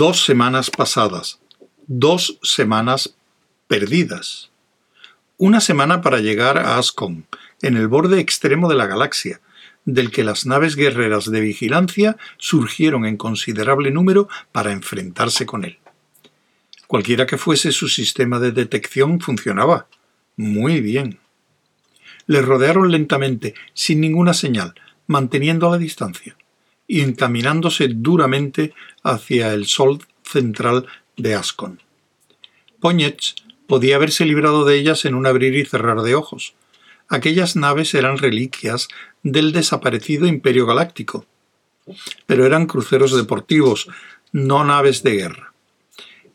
Dos semanas pasadas, dos semanas perdidas. Una semana para llegar a Ascon, en el borde extremo de la galaxia, del que las naves guerreras de vigilancia surgieron en considerable número para enfrentarse con él. Cualquiera que fuese su sistema de detección funcionaba muy bien. Le rodearon lentamente, sin ninguna señal, manteniendo la distancia, y encaminándose duramente hacia el sol central de Ascon. Poñetz podía haberse librado de ellas en un abrir y cerrar de ojos. Aquellas naves eran reliquias del desaparecido Imperio Galáctico, pero eran cruceros deportivos, no naves de guerra.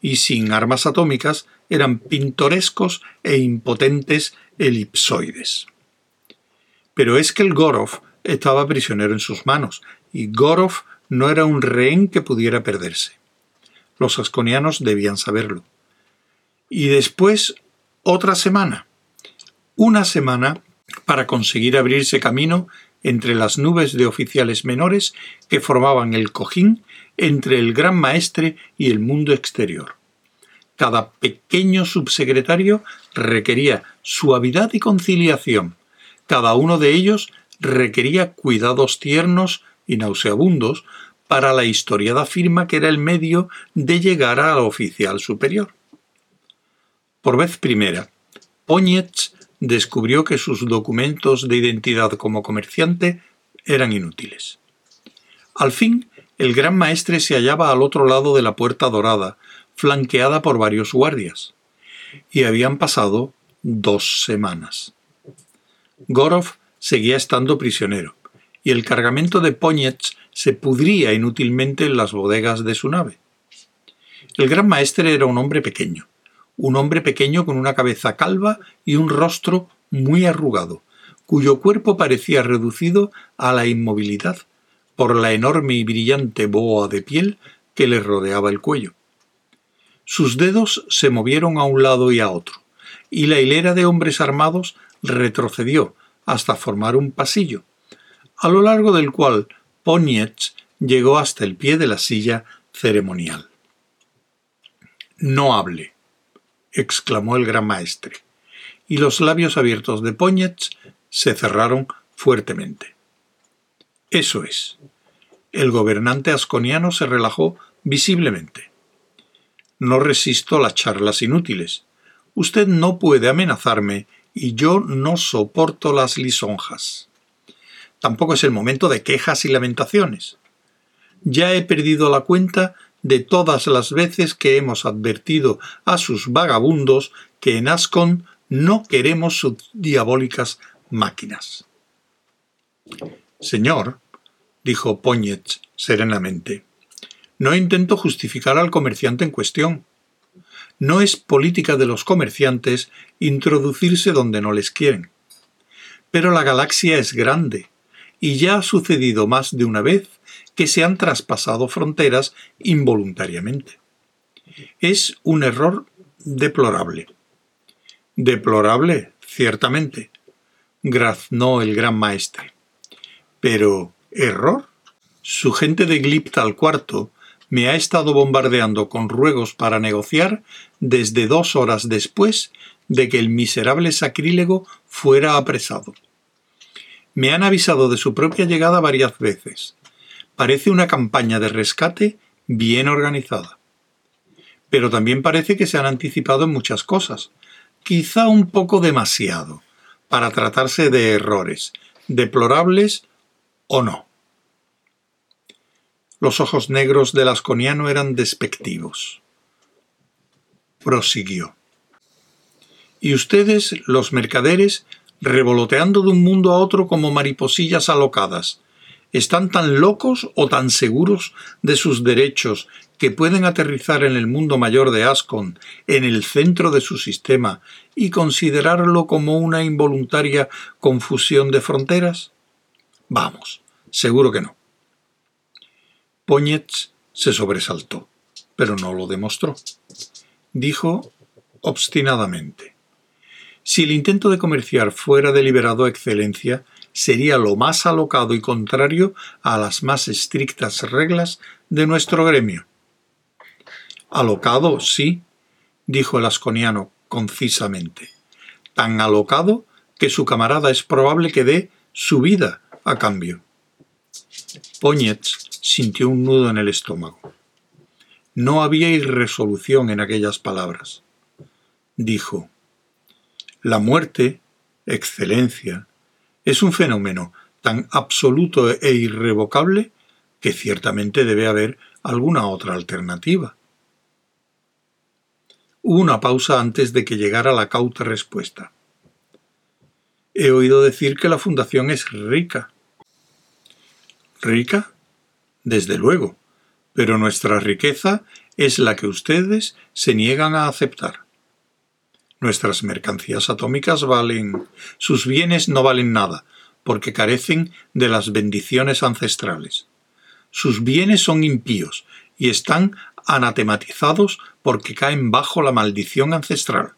Y sin armas atómicas eran pintorescos e impotentes elipsoides. Pero es que el Gorov estaba prisionero en sus manos, y Gorov no era un rehén que pudiera perderse. Los asconianos debían saberlo. Y después otra semana. Una semana para conseguir abrirse camino entre las nubes de oficiales menores que formaban el cojín entre el gran maestre y el mundo exterior. Cada pequeño subsecretario requería suavidad y conciliación. Cada uno de ellos requería cuidados tiernos y nauseabundos para la historiada firma que era el medio de llegar al oficial superior. Por vez primera, Poñetz descubrió que sus documentos de identidad como comerciante eran inútiles. Al fin, el gran maestre se hallaba al otro lado de la puerta dorada, flanqueada por varios guardias. Y habían pasado dos semanas. Gorov seguía estando prisionero, y el cargamento de Poñetz se pudría inútilmente en las bodegas de su nave. El gran maestre era un hombre pequeño, un hombre pequeño con una cabeza calva y un rostro muy arrugado, cuyo cuerpo parecía reducido a la inmovilidad por la enorme y brillante boa de piel que le rodeaba el cuello. Sus dedos se movieron a un lado y a otro, y la hilera de hombres armados retrocedió hasta formar un pasillo, a lo largo del cual Ponietz llegó hasta el pie de la silla ceremonial. No hable, exclamó el gran maestre, y los labios abiertos de Poñetz se cerraron fuertemente. Eso es. El gobernante asconiano se relajó visiblemente. No resisto las charlas inútiles. Usted no puede amenazarme y yo no soporto las lisonjas. Tampoco es el momento de quejas y lamentaciones. Ya he perdido la cuenta de todas las veces que hemos advertido a sus vagabundos que en Ascon no queremos sus diabólicas máquinas. Señor, dijo Poñetz serenamente, no intento justificar al comerciante en cuestión. No es política de los comerciantes introducirse donde no les quieren. Pero la galaxia es grande, y ya ha sucedido más de una vez que se han traspasado fronteras involuntariamente. Es un error deplorable. Deplorable, ciertamente, graznó el gran maestre. Pero, ¿error? Su gente de Gliptal cuarto me ha estado bombardeando con ruegos para negociar desde dos horas después de que el miserable sacrílego fuera apresado. Me han avisado de su propia llegada varias veces, parece una campaña de rescate bien organizada. Pero también parece que se han anticipado en muchas cosas, quizá un poco demasiado, para tratarse de errores, deplorables o no. Los ojos negros del asconiano eran despectivos. Prosiguió. Y ustedes, los mercaderes, revoloteando de un mundo a otro como mariposillas alocadas, están tan locos o tan seguros de sus derechos que pueden aterrizar en el mundo mayor de Ascon, en el centro de su sistema, y considerarlo como una involuntaria confusión de fronteras? Vamos, seguro que no. Poñetz se sobresaltó, pero no lo demostró. Dijo obstinadamente Si el intento de comerciar fuera deliberado excelencia, sería lo más alocado y contrario a las más estrictas reglas de nuestro gremio. Alocado, sí, dijo el asconiano concisamente. Tan alocado que su camarada es probable que dé su vida a cambio. Poñetz sintió un nudo en el estómago. No había irresolución en aquellas palabras. Dijo, La muerte, excelencia, es un fenómeno tan absoluto e irrevocable que ciertamente debe haber alguna otra alternativa. Hubo una pausa antes de que llegara la cauta respuesta. He oído decir que la fundación es rica. ¿Rica? Desde luego pero nuestra riqueza es la que ustedes se niegan a aceptar. Nuestras mercancías atómicas valen, sus bienes no valen nada, porque carecen de las bendiciones ancestrales. Sus bienes son impíos y están anatematizados porque caen bajo la maldición ancestral.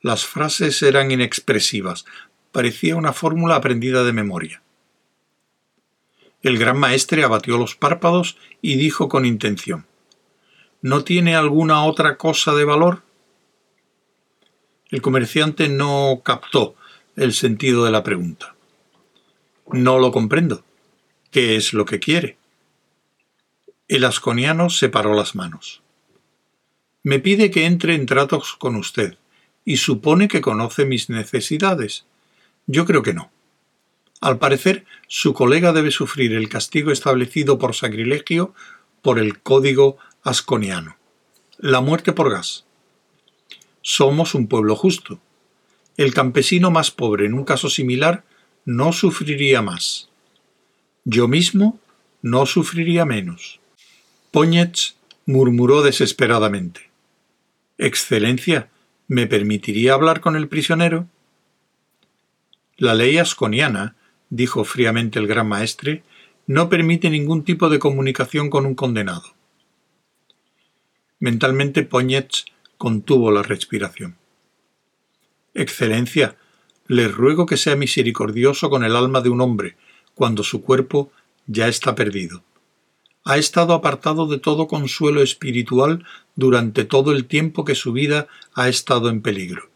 Las frases eran inexpresivas, parecía una fórmula aprendida de memoria. El gran maestre abatió los párpados y dijo con intención ¿No tiene alguna otra cosa de valor? El comerciante no captó el sentido de la pregunta. No lo comprendo. ¿Qué es lo que quiere? El asconiano separó las manos. Me pide que entre en tratos con usted, y supone que conoce mis necesidades. Yo creo que no. Al parecer, su colega debe sufrir el castigo establecido por sacrilegio por el código asconiano. La muerte por gas. Somos un pueblo justo. El campesino más pobre en un caso similar no sufriría más. Yo mismo no sufriría menos. Poñetz murmuró desesperadamente. Excelencia, ¿me permitiría hablar con el prisionero? La ley asconiana dijo fríamente el gran maestre, no permite ningún tipo de comunicación con un condenado. Mentalmente Poñetz contuvo la respiración. Excelencia, le ruego que sea misericordioso con el alma de un hombre, cuando su cuerpo ya está perdido. Ha estado apartado de todo consuelo espiritual durante todo el tiempo que su vida ha estado en peligro.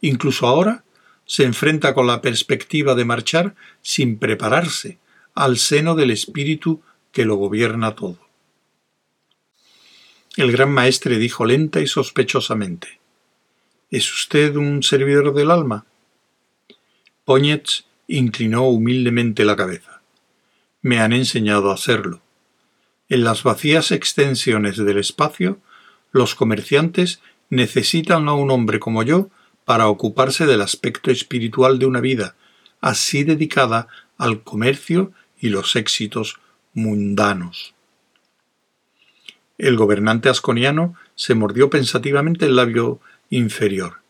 Incluso ahora se enfrenta con la perspectiva de marchar sin prepararse al seno del espíritu que lo gobierna todo. El gran maestre dijo lenta y sospechosamente ¿Es usted un servidor del alma? Poñetz inclinó humildemente la cabeza. Me han enseñado a hacerlo. En las vacías extensiones del espacio, los comerciantes necesitan a un hombre como yo para ocuparse del aspecto espiritual de una vida, así dedicada al comercio y los éxitos mundanos. El gobernante asconiano se mordió pensativamente el labio inferior.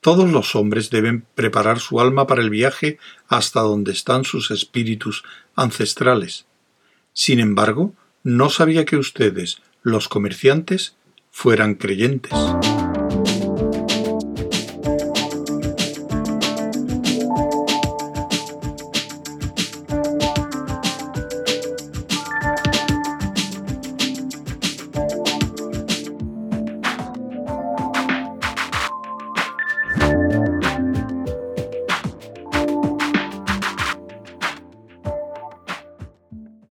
Todos los hombres deben preparar su alma para el viaje hasta donde están sus espíritus ancestrales. Sin embargo, no sabía que ustedes, los comerciantes, fueran creyentes.